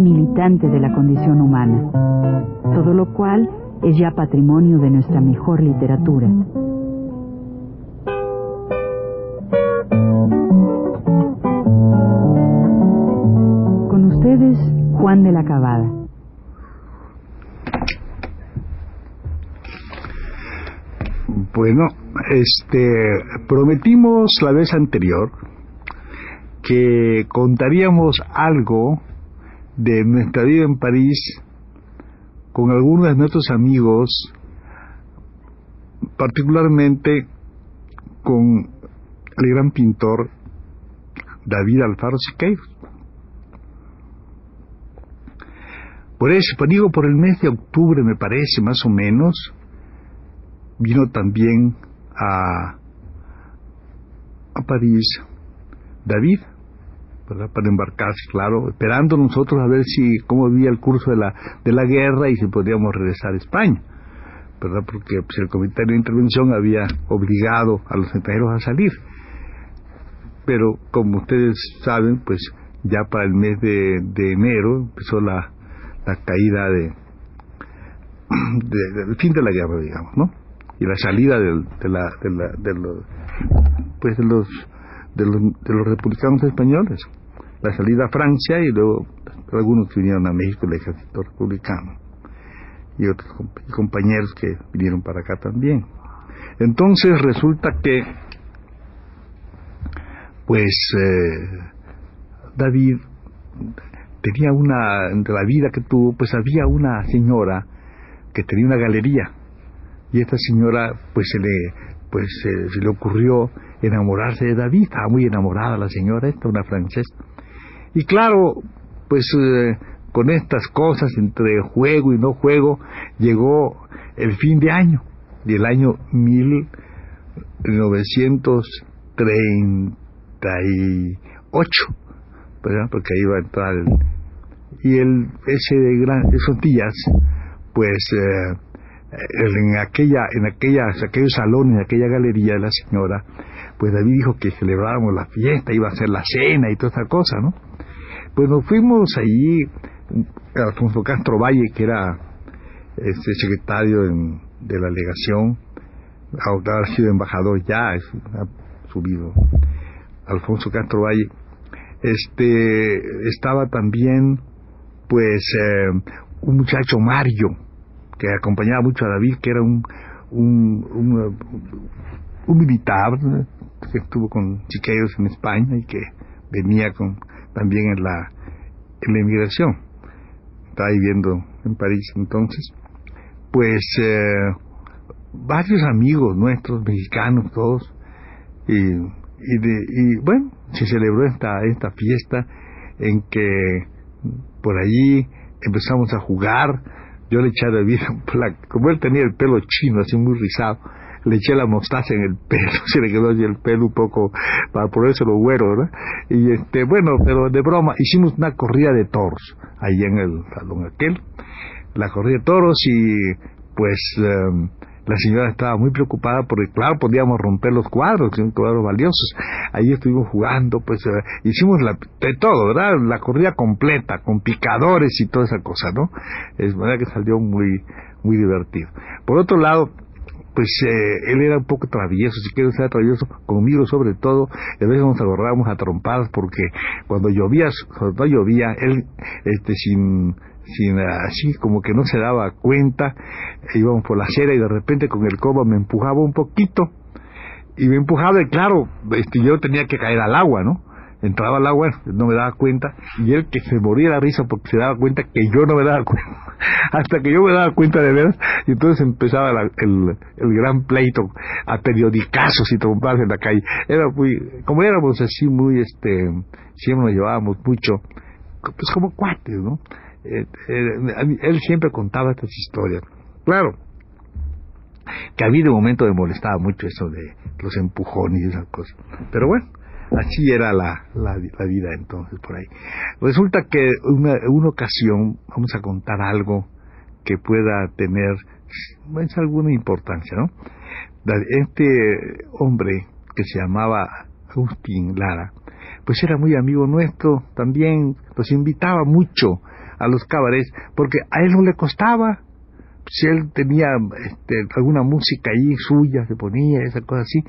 militante de la condición humana, todo lo cual es ya patrimonio de nuestra mejor literatura. Con ustedes, Juan de la Cabada. Bueno, este, prometimos la vez anterior que contaríamos algo de nuestra vida en París con algunos de nuestros amigos, particularmente con el gran pintor David Alfaro Siqueiros. Por eso, pues digo, por el mes de octubre me parece, más o menos, vino también a, a París David, para embarcarse, claro, esperando nosotros a ver si cómo vivía el curso de la, de la guerra y si podíamos regresar a España, ¿verdad? Porque pues, el Comité de Intervención había obligado a los extranjeros a salir. Pero como ustedes saben, pues ya para el mes de, de enero empezó la, la caída de, de, del fin de la guerra, digamos, ¿no? y la salida de, la, de, la, de los pues de los, de los de los republicanos españoles la salida a Francia y luego algunos vinieron a México el ejército republicano y otros compañeros que vinieron para acá también. Entonces resulta que pues eh, David tenía una de la vida que tuvo pues había una señora que tenía una galería y esta señora pues se le pues se le ocurrió enamorarse de David. Estaba muy enamorada la señora esta una francesa y claro pues eh, con estas cosas entre juego y no juego llegó el fin de año y el año 1938 ¿verdad? porque ahí va a entrar el, y el ese de gran esos días pues eh, en aquella en aquellas aquellos salones en aquella galería de la señora pues David dijo que celebráramos la fiesta iba a ser la cena y toda esa cosa no pues nos fuimos allí Alfonso Castro Valle que era este secretario de la legación ha sido embajador ya ha subido. Alfonso Castro Valle este estaba también pues eh, un muchacho Mario que acompañaba mucho a David, que era un, un, un, un militar que estuvo con chiqueros en España y que venía con también en la, en la inmigración. Estaba viviendo en París entonces. Pues eh, varios amigos nuestros, mexicanos todos, y, y, de, y bueno, se celebró esta, esta fiesta en que por allí empezamos a jugar, yo le eché a David, como él tenía el pelo chino, así muy rizado, le eché la mostaza en el pelo, se le quedó así el pelo un poco para lo güero, ¿verdad? Y este, bueno, pero de broma, hicimos una corrida de toros, ahí en el salón aquel, la corrida de toros y pues um, la señora estaba muy preocupada porque claro podíamos romper los cuadros cuadros valiosos. Ahí estuvimos jugando pues uh, hicimos la, de todo verdad la corrida completa con picadores y toda esa cosa no es verdad que salió muy muy divertido. Por otro lado pues eh, él era un poco travieso, si quiero ser travieso, conmigo sobre todo, a veces nos agarrábamos a trompadas porque cuando llovía, cuando llovía, él, este, sin, sin así como que no se daba cuenta, íbamos por la acera y de repente con el coba me empujaba un poquito y me empujaba y claro, este, yo tenía que caer al agua, ¿no? Entraba al agua, no me daba cuenta, y él que se moría la risa porque se daba cuenta que yo no me daba cuenta, hasta que yo me daba cuenta de veras, y entonces empezaba el, el gran pleito a periodicazos y trompadas en la calle. Era muy, como éramos así muy, este, siempre nos llevábamos mucho, pues como cuates, ¿no? eh, eh, él siempre contaba estas historias. Claro, que a mí de momento me molestaba mucho eso de los empujones y esas cosas. Pero bueno, así era la, la, vida entonces por ahí. Resulta que una, una ocasión vamos a contar algo que pueda tener pues, alguna importancia, ¿no? Este hombre que se llamaba Agustín Lara, pues era muy amigo nuestro, también nos invitaba mucho a los cabarets, porque a él no le costaba, si él tenía este, alguna música ahí suya, se ponía, esa cosa así,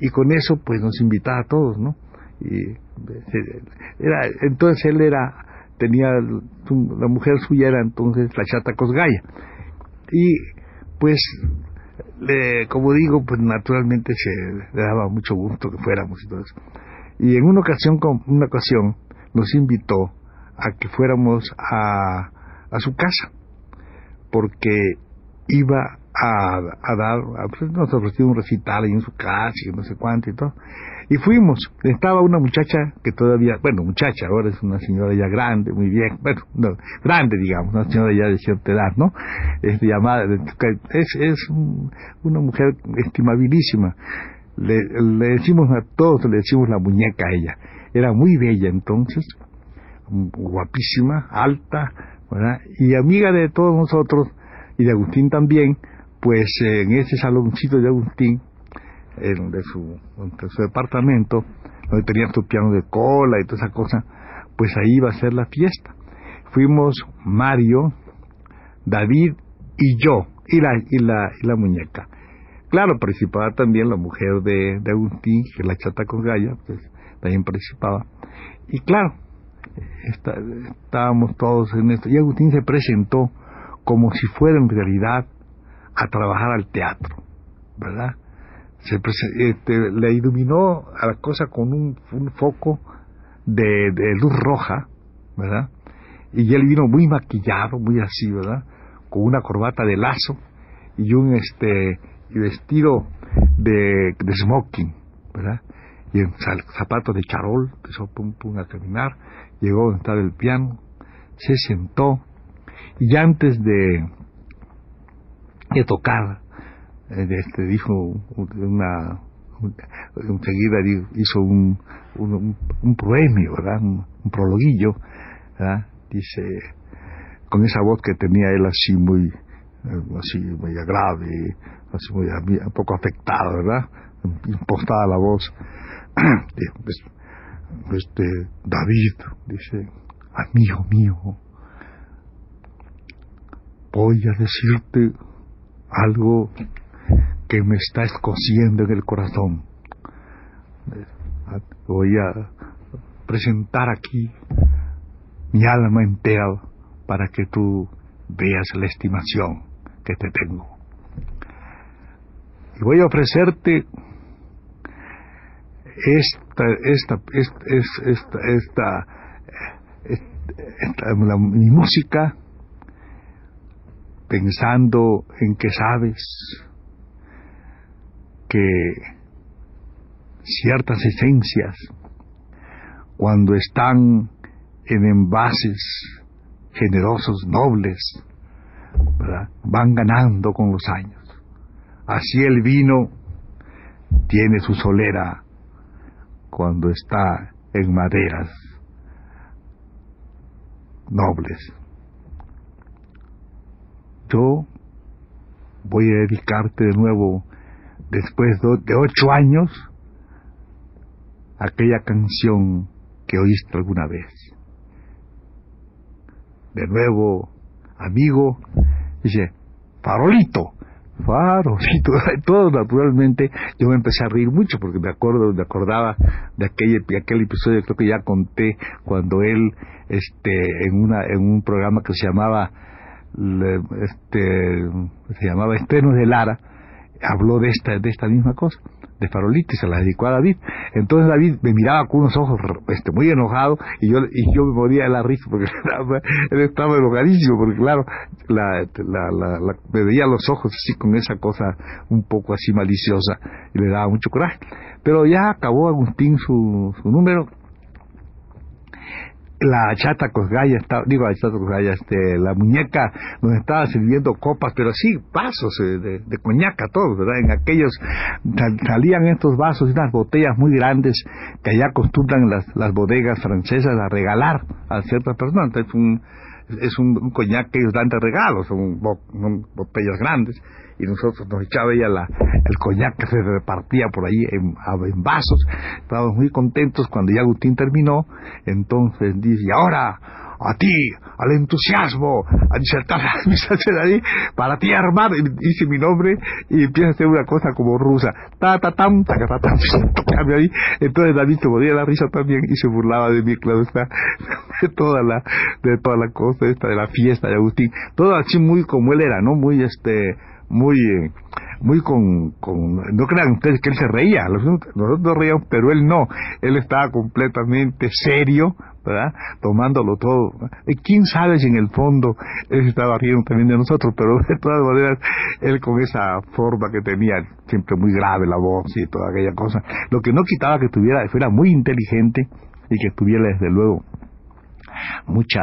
y con eso pues nos invitaba a todos, ¿no? Y era, entonces él era, tenía, la mujer suya era entonces la chata Cosgaya, y pues le, como digo, pues naturalmente se le daba mucho gusto que fuéramos y todo eso. Y en una ocasión, una ocasión nos invitó a que fuéramos a, a su casa, porque iba a, dar, a, pues, nos ofreció un recital ahí en su casa y no sé cuánto y todo. Y fuimos, estaba una muchacha que todavía, bueno, muchacha, ahora es una señora ya grande, muy bien, bueno, no, grande digamos, una señora ya de cierta edad, ¿no? Es llamada, es, es una mujer estimabilísima. Le, le decimos a todos, le decimos la muñeca a ella. Era muy bella entonces, guapísima, alta, ¿verdad? y amiga de todos nosotros, y de Agustín también, pues en ese saloncito de Agustín, en, de, su, su departamento, donde tenía su piano de cola y toda esa cosa, pues ahí iba a ser la fiesta. Fuimos Mario, David y yo, y la, y la, y la muñeca. Claro, participaba también la mujer de, de Agustín, que la chata con Gaya, pues también participaba. Y claro, estábamos todos en esto. Y Agustín se presentó como si fuera en realidad a trabajar al teatro, ¿verdad? Se este, le iluminó a la cosa con un, foco de, luz roja, ¿verdad? Y él vino muy maquillado, muy así, ¿verdad? Con una corbata de lazo y un este vestido de, de smoking, ¿verdad? Y en zapatos de charol, empezó pum pum a caminar, llegó donde estaba el piano, se sentó y antes de, de tocar, eh, este, dijo una, enseguida hizo un, un, un ¿verdad? Un, prologuillo. Dice, con esa voz que tenía él así muy, eh, así muy grave, así muy, un poco afectada, ¿verdad? Impostada la voz. Pues, este, David, dice, amigo mío, voy a decirte algo que me está escociendo en el corazón. Voy a presentar aquí mi alma entera para que tú veas la estimación que te tengo. Y voy a ofrecerte esta, esta, esta, esta, esta, esta mi música pensando en que sabes que ciertas esencias, cuando están en envases generosos, nobles, van ganando con los años. Así el vino tiene su solera cuando está en maderas nobles. Yo voy a dedicarte de nuevo, después de ocho años, aquella canción que oíste alguna vez. De nuevo, amigo, dice, farolito, farolito, todo naturalmente, yo me empecé a reír mucho porque me acuerdo, me acordaba de aquel, aquel episodio, creo que ya conté, cuando él, este, en una, en un programa que se llamaba este, se llamaba Estrenos de Lara, habló de esta, de esta misma cosa, de Farolito, y se la dedicó a David. Entonces David me miraba con unos ojos este, muy enojado, y yo, y yo me moría de la risa, porque él estaba enojadísimo, porque claro, la, la, me veía los ojos así con esa cosa un poco así maliciosa, y le daba mucho coraje. Pero ya acabó Agustín su, su número, la chata cosgaya estaba, digo la chata cosgaya, este, la muñeca nos estaba sirviendo copas, pero sí, vasos eh, de, de coñaca todos, ¿verdad? En aquellos salían estos vasos y unas botellas muy grandes que allá acostumbran las, las bodegas francesas a regalar a ciertas personas. Entonces, un, es un, coñac que ellos dan de regalo, son, botellas grandes, y nosotros nos echaba ella la, el coñac se repartía por ahí en, vasos. Estábamos muy contentos cuando ya Agustín terminó, entonces dice, y ahora a ti, al entusiasmo, a disertar ahí, para ti armar, dice mi nombre y empieza a hacer una cosa como rusa, ta ta tam, ta ta tam, ahí, entonces David se podía la risa también y se burlaba de mí, claro está, de toda la, de toda la cosa esta de la fiesta de Agustín, todo así muy como él era, ¿no? Muy este, muy, muy con, con, no crean ustedes que él se reía, nosotros nos reíamos, pero él no, él estaba completamente serio, ¿verdad? Tomándolo todo. Y quién sabe si en el fondo él estaba riendo también de nosotros, pero de todas maneras, él con esa forma que tenía, siempre muy grave la voz y toda aquella cosa, lo que no quitaba que tuviera, fuera muy inteligente y que tuviera desde luego mucha,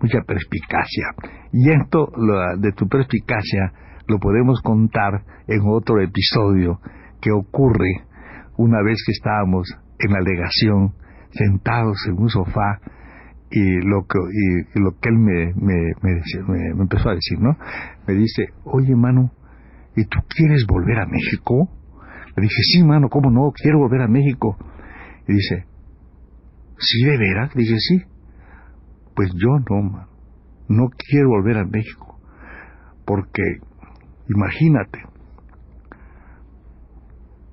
mucha perspicacia. Y esto, de tu perspicacia, lo podemos contar en otro episodio que ocurre una vez que estábamos en la legación sentados en un sofá y lo que, y, lo que él me, me, me, empezó a decir, ¿no? Me dice, oye, mano, ¿y tú quieres volver a México? Le dije, sí, mano, ¿cómo no? Quiero volver a México. Y dice, ¿sí de veras? Dije, sí. Pues yo no, mano. No quiero volver a México. Porque, imagínate,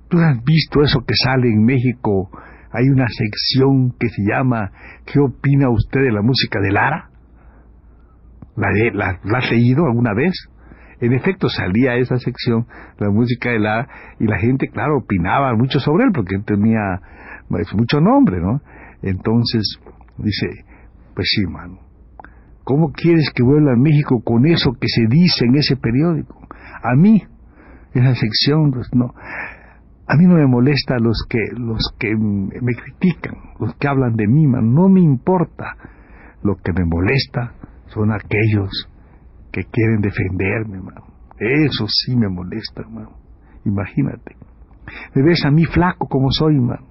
tú has visto eso que sale en México hay una sección que se llama ¿Qué opina usted de la música de Lara? ¿La, la, ¿La has leído alguna vez? En efecto, salía esa sección, la música de Lara, y la gente, claro, opinaba mucho sobre él, porque él tenía pues, mucho nombre, ¿no? Entonces, dice, pues sí, mano, ¿cómo quieres que vuelva a México con eso que se dice en ese periódico? A mí, esa sección, pues no. A mí no me molesta los que, los que me critican, los que hablan de mí, no me importa. Lo que me molesta son aquellos que quieren defenderme, mano. Eso sí me molesta, hermano. Imagínate. Me ves a mí flaco como soy, mano.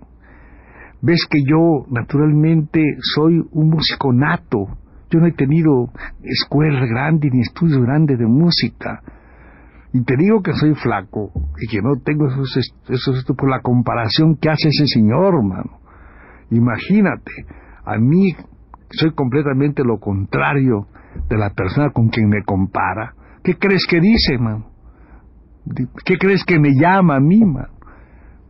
Ves que yo, naturalmente, soy un músico nato. Yo no he tenido escuela grande ni estudios grandes de música. Y te digo que soy flaco y que no tengo esos, esos por la comparación que hace ese señor, hermano. Imagínate, a mí soy completamente lo contrario de la persona con quien me compara. ¿Qué crees que dice, mano? ¿Qué crees que me llama a mí, mano?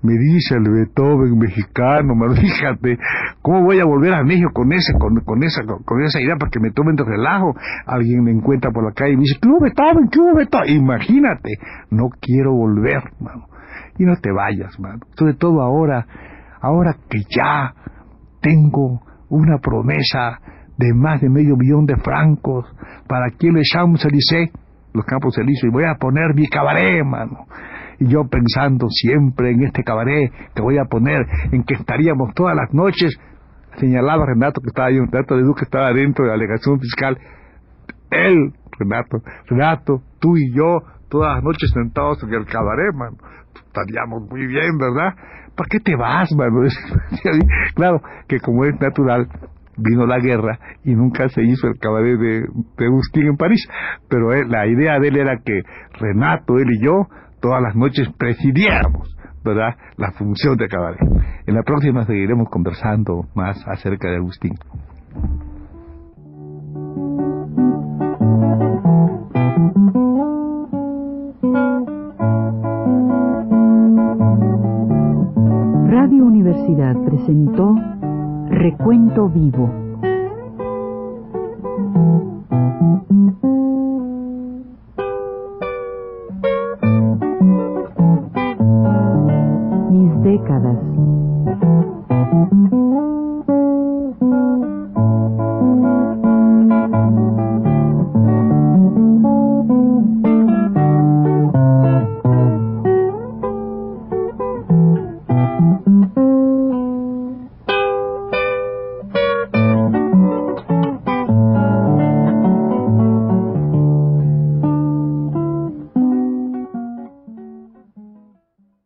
Me dice el Beethoven mexicano, me fíjate, ¿cómo voy a volver a México con ese, con, con esa, con, esa idea para que me tomen de relajo? Alguien me encuentra por la calle y me dice, ¿qué hubo Beethoven? ¿Qué hubo Beethoven? Imagínate, no quiero volver, mano. Y no te vayas, mano. Sobre todo ahora, ahora que ya tengo una promesa de más de medio millón de francos para quien le Champs-Élysées, los Campos Elíseos, y voy a poner mi cabaret, mano y yo pensando siempre en este cabaret que voy a poner, en que estaríamos todas las noches, señalaba Renato que estaba ahí, Renato de Duque estaba dentro de la alegación fiscal, él, Renato, Renato, tú y yo, todas las noches sentados en el cabaret, mano, estaríamos muy bien, ¿verdad? ¿Para qué te vas, mano? claro, que como es natural, vino la guerra y nunca se hizo el cabaret de, de Agustín en París. Pero la idea de él era que Renato, él y yo todas las noches presidiéramos, ¿verdad?, la función de cabaret. En la próxima seguiremos conversando más acerca de Agustín. Radio Universidad presentó Recuento Vivo này.